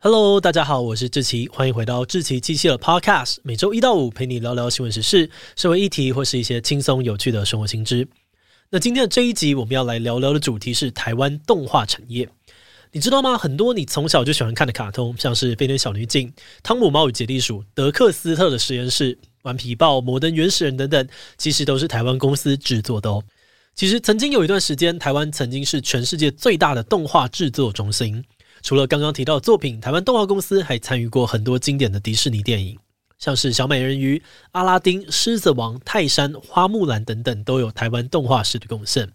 Hello，大家好，我是志奇，欢迎回到志奇机器的 Podcast，每周一到五陪你聊聊新闻时事、社会议题或是一些轻松有趣的生活新知。那今天的这一集我们要来聊聊的主题是台湾动画产业。你知道吗？很多你从小就喜欢看的卡通，像是飞天小女警、汤姆猫与杰利鼠、德克斯特的实验室、顽皮豹、摩登原始人等等，其实都是台湾公司制作的哦。其实曾经有一段时间，台湾曾经是全世界最大的动画制作中心。除了刚刚提到的作品，台湾动画公司还参与过很多经典的迪士尼电影，像是小美人鱼、阿拉丁、狮子王、泰山、花木兰等等，都有台湾动画师的贡献。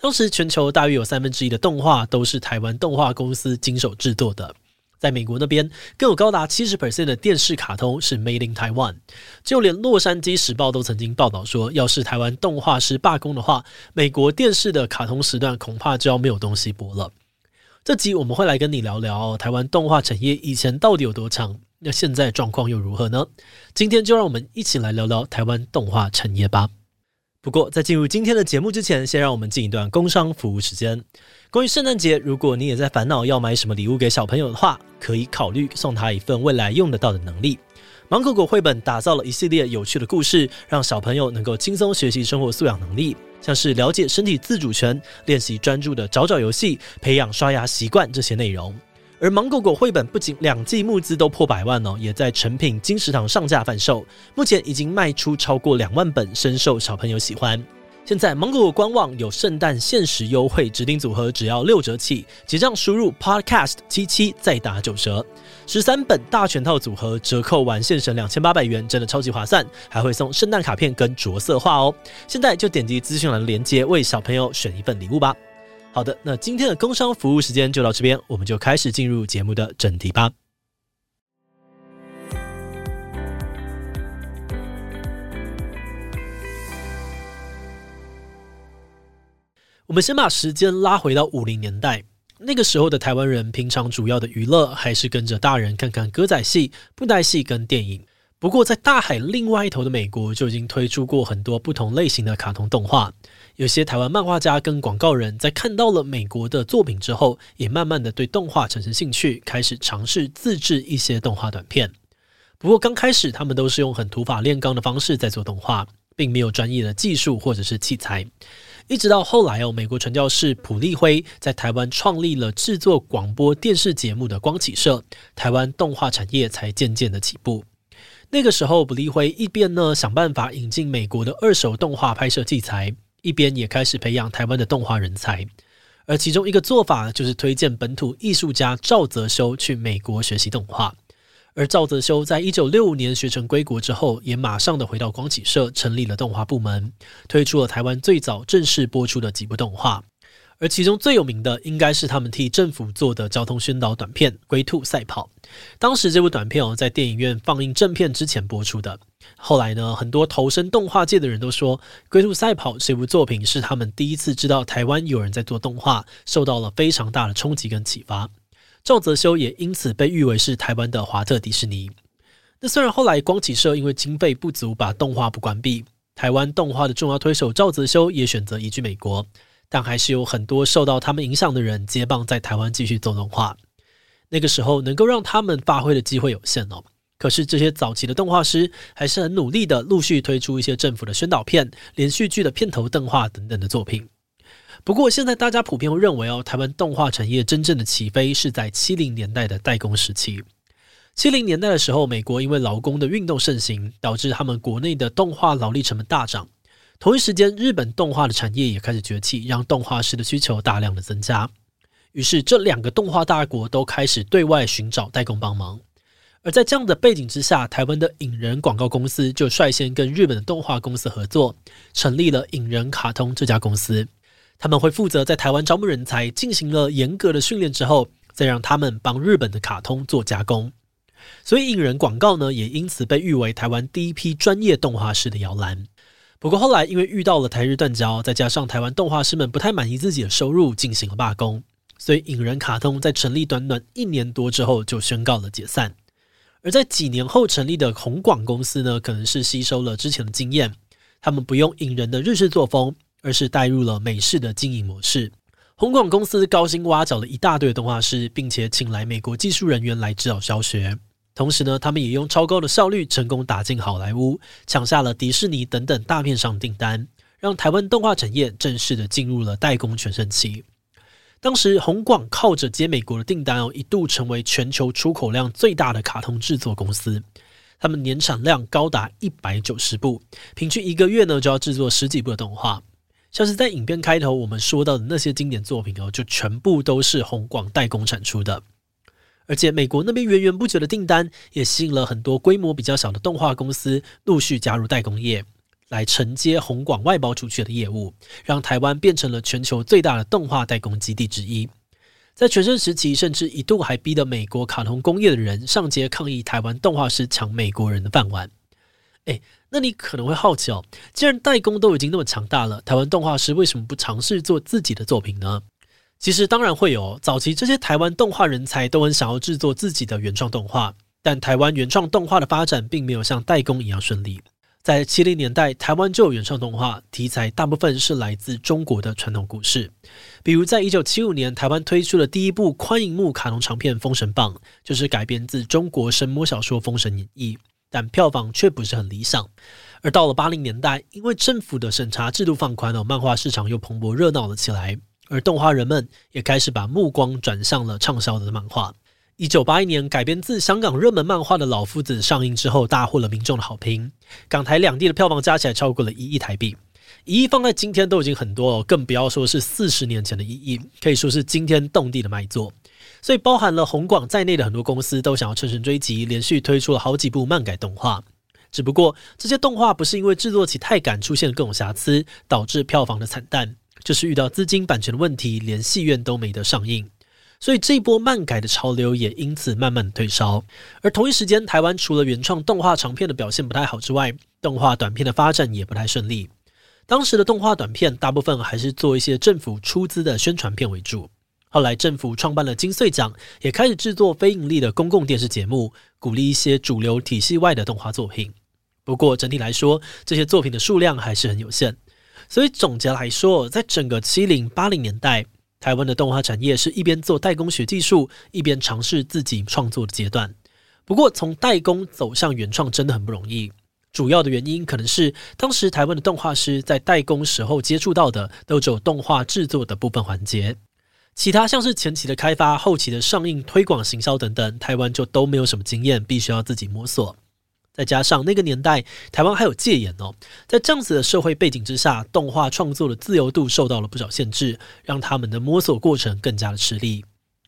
当时全球大约有三分之一的动画都是台湾动画公司经手制作的，在美国那边更有高达七十 percent 的电视卡通是 Made in Taiwan，就连洛杉矶时报都曾经报道说，要是台湾动画师罢工的话，美国电视的卡通时段恐怕就要没有东西播了。这集我们会来跟你聊聊台湾动画产业以前到底有多强，那现在状况又如何呢？今天就让我们一起来聊聊台湾动画产业吧。不过在进入今天的节目之前，先让我们进一段工商服务时间。关于圣诞节，如果你也在烦恼要买什么礼物给小朋友的话，可以考虑送他一份未来用得到的能力。芒果果绘本打造了一系列有趣的故事，让小朋友能够轻松学习生活素养能力。像是了解身体自主权、练习专注的找找游戏、培养刷牙习惯这些内容。而芒果果绘本不仅两季募资都破百万哦，也在成品金石堂上架贩售，目前已经卖出超过两万本，深受小朋友喜欢。现在芒果官网有圣诞限时优惠，指定组合只要六折起，结账输入 podcast 七七再打九折。十三本大全套组合折扣完现省两千八百元，真的超级划算，还会送圣诞卡片跟着色画哦。现在就点击资讯栏的链接，为小朋友选一份礼物吧。好的，那今天的工商服务时间就到这边，我们就开始进入节目的正题吧。我们先把时间拉回到五零年代，那个时候的台湾人平常主要的娱乐还是跟着大人看看歌仔戏、布袋戏跟电影。不过，在大海另外一头的美国就已经推出过很多不同类型的卡通动画。有些台湾漫画家跟广告人在看到了美国的作品之后，也慢慢的对动画产生兴趣，开始尝试自制一些动画短片。不过刚开始他们都是用很土法炼钢的方式在做动画，并没有专业的技术或者是器材。一直到后来哦，美国传教士普利辉在台湾创立了制作广播电视节目的光启社，台湾动画产业才渐渐的起步。那个时候，普利辉一边呢想办法引进美国的二手动画拍摄器材，一边也开始培养台湾的动画人才。而其中一个做法就是推荐本土艺术家赵泽修去美国学习动画。而赵泽修在一九六五年学成归国之后，也马上的回到光启社，成立了动画部门，推出了台湾最早正式播出的几部动画。而其中最有名的，应该是他们替政府做的交通宣导短片《龟兔赛跑》。当时这部短片哦，在电影院放映正片之前播出的。后来呢，很多投身动画界的人都说，《龟兔赛跑》这部作品是他们第一次知道台湾有人在做动画，受到了非常大的冲击跟启发。赵泽修也因此被誉为是台湾的华特迪士尼。那虽然后来光启社因为经费不足把动画部关闭，台湾动画的重要推手赵泽修也选择移居美国，但还是有很多受到他们影响的人接棒在台湾继续做动画。那个时候能够让他们发挥的机会有限哦。可是这些早期的动画师还是很努力的，陆续推出一些政府的宣导片、连续剧的片头动画等等的作品。不过，现在大家普遍会认为哦，台湾动画产业真正的起飞是在七零年代的代工时期。七零年代的时候，美国因为劳工的运动盛行，导致他们国内的动画劳力成本大涨。同一时间，日本动画的产业也开始崛起，让动画师的需求大量的增加。于是，这两个动画大国都开始对外寻找代工帮忙。而在这样的背景之下，台湾的影人广告公司就率先跟日本的动画公司合作，成立了影人卡通这家公司。他们会负责在台湾招募人才，进行了严格的训练之后，再让他们帮日本的卡通做加工。所以，影人广告呢，也因此被誉为台湾第一批专业动画师的摇篮。不过后来，因为遇到了台日断交，再加上台湾动画师们不太满意自己的收入，进行了罢工，所以影人卡通在成立短短一年多之后就宣告了解散。而在几年后成立的宏广公司呢，可能是吸收了之前的经验，他们不用影人的日式作风。而是带入了美式的经营模式。红广公司高薪挖角了一大堆动画师，并且请来美国技术人员来指导教学。同时呢，他们也用超高的效率成功打进好莱坞，抢下了迪士尼等等大片上订单，让台湾动画产业正式的进入了代工全盛期。当时红广靠着接美国的订单哦，一度成为全球出口量最大的卡通制作公司。他们年产量高达一百九十部，平均一个月呢就要制作十几部的动画。像是在影片开头我们说到的那些经典作品哦，就全部都是宏广代工产出的。而且美国那边源源不绝的订单，也吸引了很多规模比较小的动画公司陆续加入代工业，来承接宏广外包出去的业务，让台湾变成了全球最大的动画代工基地之一。在全盛时期，甚至一度还逼得美国卡通工业的人上街抗议台湾动画师抢美国人的饭碗。诶，那你可能会好奇哦，既然代工都已经那么强大了，台湾动画师为什么不尝试做自己的作品呢？其实当然会有，早期这些台湾动画人才都很想要制作自己的原创动画，但台湾原创动画的发展并没有像代工一样顺利。在七零年代，台湾就有原创动画题材，大部分是来自中国的传统故事，比如在一九七五年，台湾推出了第一部宽银幕卡通长片《封神榜》，就是改编自中国神魔小说《封神演义》。但票房却不是很理想，而到了八零年代，因为政府的审查制度放宽了，漫画市场又蓬勃热闹了起来，而动画人们也开始把目光转向了畅销的漫画。一九八一年改编自香港热门漫画的《老夫子》上映之后，大获了民众的好评，港台两地的票房加起来超过了一亿台币，一亿放在今天都已经很多了，更不要说是四十年前的一亿，可以说是惊天动地的卖座。所以，包含了红广在内的很多公司都想要乘胜追击，连续推出了好几部漫改动画。只不过，这些动画不是因为制作起太赶出现了各种瑕疵，导致票房的惨淡，就是遇到资金版权的问题，连戏院都没得上映。所以，这一波漫改的潮流也因此慢慢退烧。而同一时间，台湾除了原创动画长片的表现不太好之外，动画短片的发展也不太顺利。当时的动画短片大部分还是做一些政府出资的宣传片为主。后来，政府创办了金穗奖，也开始制作非盈利的公共电视节目，鼓励一些主流体系外的动画作品。不过，整体来说，这些作品的数量还是很有限。所以，总结来说，在整个七零八零年代，台湾的动画产业是一边做代工学技术，一边尝试自己创作的阶段。不过，从代工走向原创真的很不容易。主要的原因可能是当时台湾的动画师在代工时候接触到的都只有动画制作的部分环节。其他像是前期的开发、后期的上映、推广、行销等等，台湾就都没有什么经验，必须要自己摸索。再加上那个年代，台湾还有戒严哦，在这样子的社会背景之下，动画创作的自由度受到了不少限制，让他们的摸索过程更加的吃力。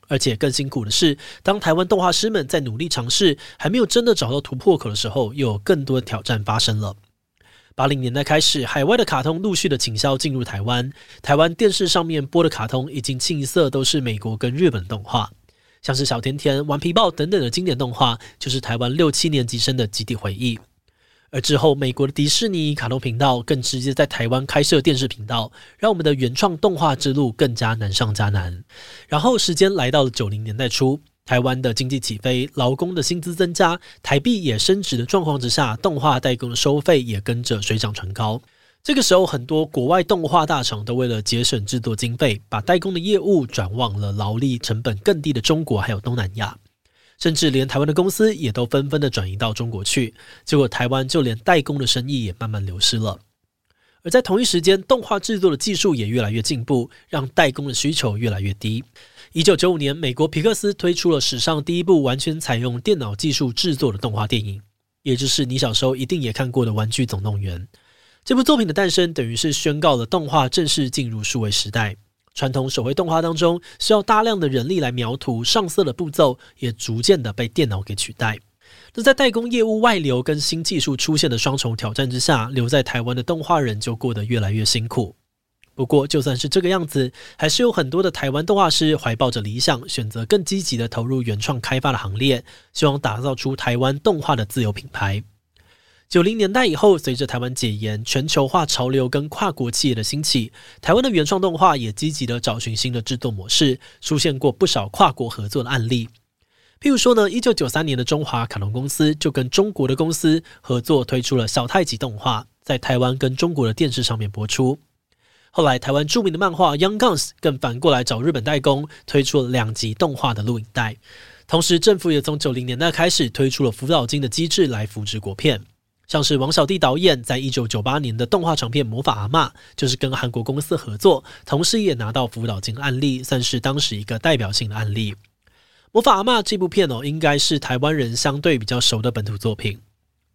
而且更辛苦的是，当台湾动画师们在努力尝试，还没有真的找到突破口的时候，又有更多的挑战发生了。八零年代开始，海外的卡通陆续的倾销进入台湾。台湾电视上面播的卡通已经清一色都是美国跟日本动画，像是小甜甜、顽皮豹等等的经典动画，就是台湾六七年级生的集体回忆。而之后，美国的迪士尼卡通频道更直接在台湾开设电视频道，让我们的原创动画之路更加难上加难。然后，时间来到了九零年代初。台湾的经济起飞，劳工的薪资增加，台币也升值的状况之下，动画代工的收费也跟着水涨船高。这个时候，很多国外动画大厂都为了节省制作经费，把代工的业务转往了劳力成本更低的中国还有东南亚，甚至连台湾的公司也都纷纷的转移到中国去。结果，台湾就连代工的生意也慢慢流失了。而在同一时间，动画制作的技术也越来越进步，让代工的需求越来越低。一九九五年，美国皮克斯推出了史上第一部完全采用电脑技术制作的动画电影，也就是你小时候一定也看过的《玩具总动员》。这部作品的诞生，等于是宣告了动画正式进入数位时代。传统手绘动画当中需要大量的人力来描图、上色的步骤，也逐渐的被电脑给取代。那在代工业务外流跟新技术出现的双重挑战之下，留在台湾的动画人就过得越来越辛苦。不过，就算是这个样子，还是有很多的台湾动画师怀抱着理想，选择更积极的投入原创开发的行列，希望打造出台湾动画的自有品牌。九零年代以后，随着台湾解严、全球化潮流跟跨国企业的兴起，台湾的原创动画也积极的找寻新的制作模式，出现过不少跨国合作的案例。譬如说呢，一九九三年的中华卡通公司就跟中国的公司合作推出了小太极动画，在台湾跟中国的电视上面播出。后来，台湾著名的漫画《Young Guns》更反过来找日本代工，推出了两集动画的录影带。同时，政府也从九零年代开始推出了辅导金的机制来扶植国片。像是王小弟导演在一九九八年的动画长片《魔法阿嬷》，就是跟韩国公司合作，同时也拿到辅导金案例，算是当时一个代表性的案例。《魔法阿嬷》这部片哦，应该是台湾人相对比较熟的本土作品。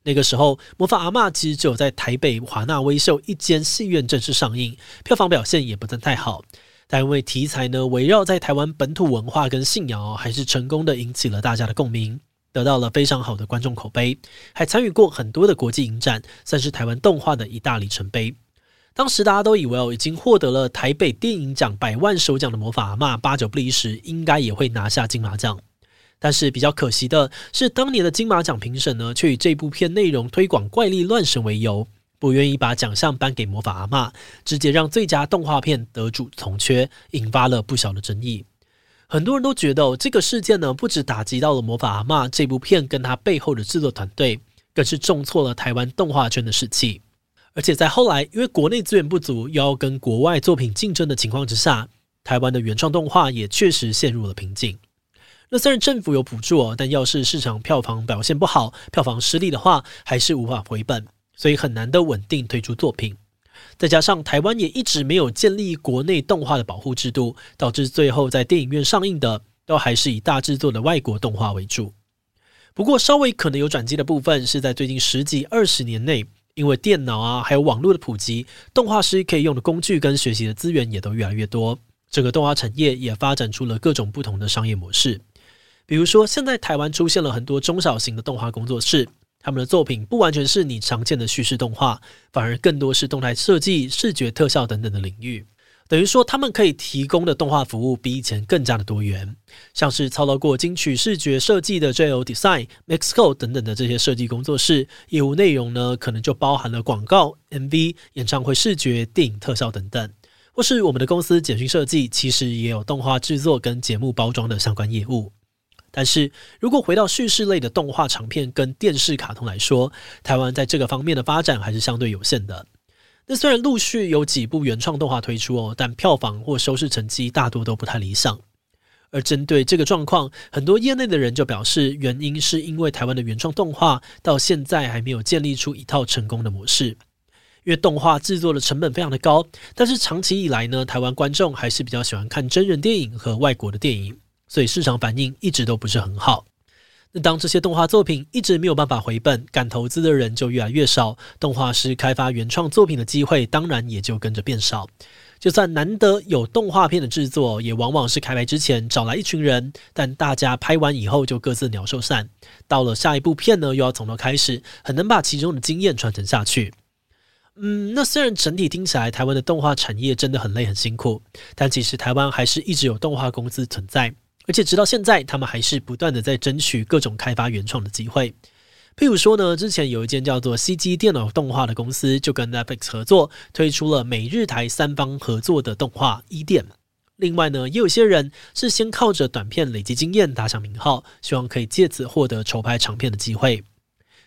那个时候，《魔法阿嬷》其实只有在台北华纳威秀一间戏院正式上映，票房表现也不算太好。但因为题材呢，围绕在台湾本土文化跟信仰哦，还是成功的引起了大家的共鸣，得到了非常好的观众口碑，还参与过很多的国际影展，算是台湾动画的一大里程碑。当时大家都以为哦，已经获得了台北电影奖百万首奖的《魔法阿嬷》，八九不离十，应该也会拿下金马奖。但是比较可惜的是，当年的金马奖评审呢，却以这部片内容推广怪力乱神为由，不愿意把奖项颁给《魔法阿嬷》，直接让最佳动画片得主从缺，引发了不小的争议。很多人都觉得哦，这个事件呢，不只打击到了《魔法阿嬷》这部片跟它背后的制作团队，更是重挫了台湾动画圈的士气。而且在后来，因为国内资源不足，又要跟国外作品竞争的情况之下，台湾的原创动画也确实陷入了瓶颈。那虽然政府有补助哦，但要是市场票房表现不好，票房失利的话，还是无法回本，所以很难的稳定推出作品。再加上台湾也一直没有建立国内动画的保护制度，导致最后在电影院上映的都还是以大制作的外国动画为主。不过稍微可能有转机的部分是在最近十几二十年内，因为电脑啊还有网络的普及，动画师可以用的工具跟学习的资源也都越来越多，整个动画产业也发展出了各种不同的商业模式。比如说，现在台湾出现了很多中小型的动画工作室，他们的作品不完全是你常见的叙事动画，反而更多是动态设计、视觉特效等等的领域。等于说，他们可以提供的动画服务比以前更加的多元，像是操劳过金曲视觉设计的 JL Design、MaxCode 等等的这些设计工作室，业务内容呢，可能就包含了广告、MV、演唱会视觉、电影特效等等，或是我们的公司简讯设计，其实也有动画制作跟节目包装的相关业务。但是如果回到叙事类的动画长片跟电视卡通来说，台湾在这个方面的发展还是相对有限的。那虽然陆续有几部原创动画推出哦，但票房或收视成绩大多都不太理想。而针对这个状况，很多业内的人就表示，原因是因为台湾的原创动画到现在还没有建立出一套成功的模式。因为动画制作的成本非常的高，但是长期以来呢，台湾观众还是比较喜欢看真人电影和外国的电影。所以市场反应一直都不是很好。那当这些动画作品一直没有办法回本，敢投资的人就越来越少，动画师开发原创作品的机会当然也就跟着变少。就算难得有动画片的制作，也往往是开拍之前找来一群人，但大家拍完以后就各自鸟兽散。到了下一部片呢，又要从头开始，很难把其中的经验传承下去。嗯，那虽然整体听起来台湾的动画产业真的很累很辛苦，但其实台湾还是一直有动画公司存在。而且直到现在，他们还是不断的在争取各种开发原创的机会。譬如说呢，之前有一间叫做 CG 电脑动画的公司，就跟 Netflix 合作，推出了美日台三方合作的动画《伊甸》。另外呢，也有些人是先靠着短片累积经验，打响名号，希望可以借此获得筹拍长片的机会。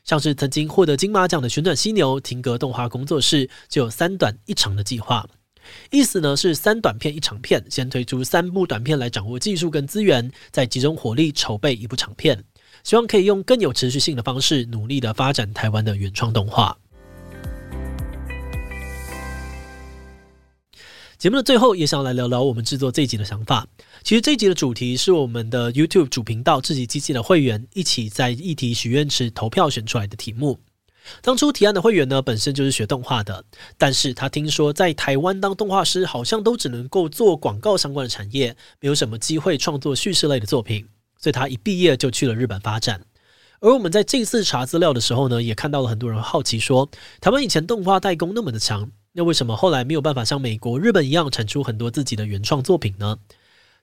像是曾经获得金马奖的旋转犀牛停格动画工作室，就有三短一长的计划。意思呢是三短片一长片，先推出三部短片来掌握技术跟资源，再集中火力筹备一部长片，希望可以用更有持续性的方式，努力的发展台湾的原创动画。节目的最后，也想来聊聊我们制作这一集的想法。其实这一集的主题是我们的 YouTube 主频道自己机器的会员一起在议题许愿池投票选出来的题目。当初提案的会员呢，本身就是学动画的，但是他听说在台湾当动画师好像都只能够做广告相关的产业，没有什么机会创作叙事类的作品，所以他一毕业就去了日本发展。而我们在这次查资料的时候呢，也看到了很多人好奇说，台湾以前动画代工那么的强，那为什么后来没有办法像美国、日本一样产出很多自己的原创作品呢？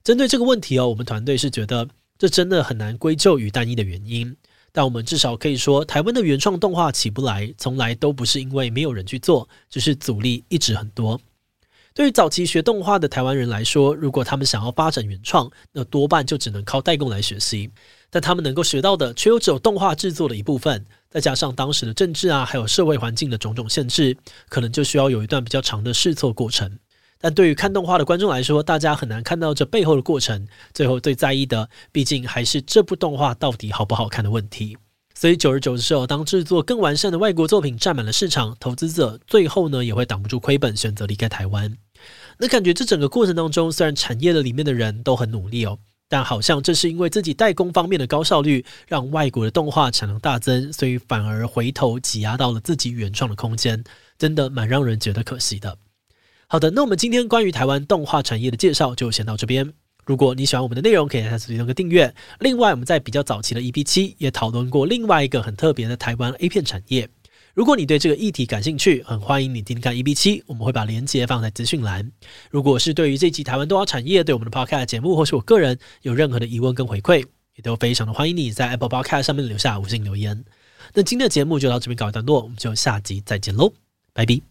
针对这个问题哦，我们团队是觉得这真的很难归咎于单一的原因。但我们至少可以说，台湾的原创动画起不来，从来都不是因为没有人去做，只是阻力一直很多。对于早期学动画的台湾人来说，如果他们想要发展原创，那多半就只能靠代工来学习。但他们能够学到的，却又只有动画制作的一部分，再加上当时的政治啊，还有社会环境的种种限制，可能就需要有一段比较长的试错过程。但对于看动画的观众来说，大家很难看到这背后的过程。最后最在意的，毕竟还是这部动画到底好不好看的问题。所以久而久之后，当制作更完善的外国作品占满了市场，投资者最后呢也会挡不住亏本，选择离开台湾。那感觉这整个过程当中，虽然产业的里面的人都很努力哦，但好像这是因为自己代工方面的高效率，让外国的动画产量大增，所以反而回头挤压到了自己原创的空间，真的蛮让人觉得可惜的。好的，那我们今天关于台湾动画产业的介绍就先到这边。如果你喜欢我们的内容，可以在此点个订阅。另外，我们在比较早期的 EP 七也讨论过另外一个很特别的台湾 A 片产业。如果你对这个议题感兴趣，很欢迎你听听看 EP 七，我们会把链接放在资讯栏。如果是对于这集台湾动画产业对我们的 Podcast 节目，或是我个人有任何的疑问跟回馈，也都非常的欢迎你在 Apple Podcast 上面留下五星留言。那今天的节目就到这边告一段落，我们就下集再见喽，拜拜。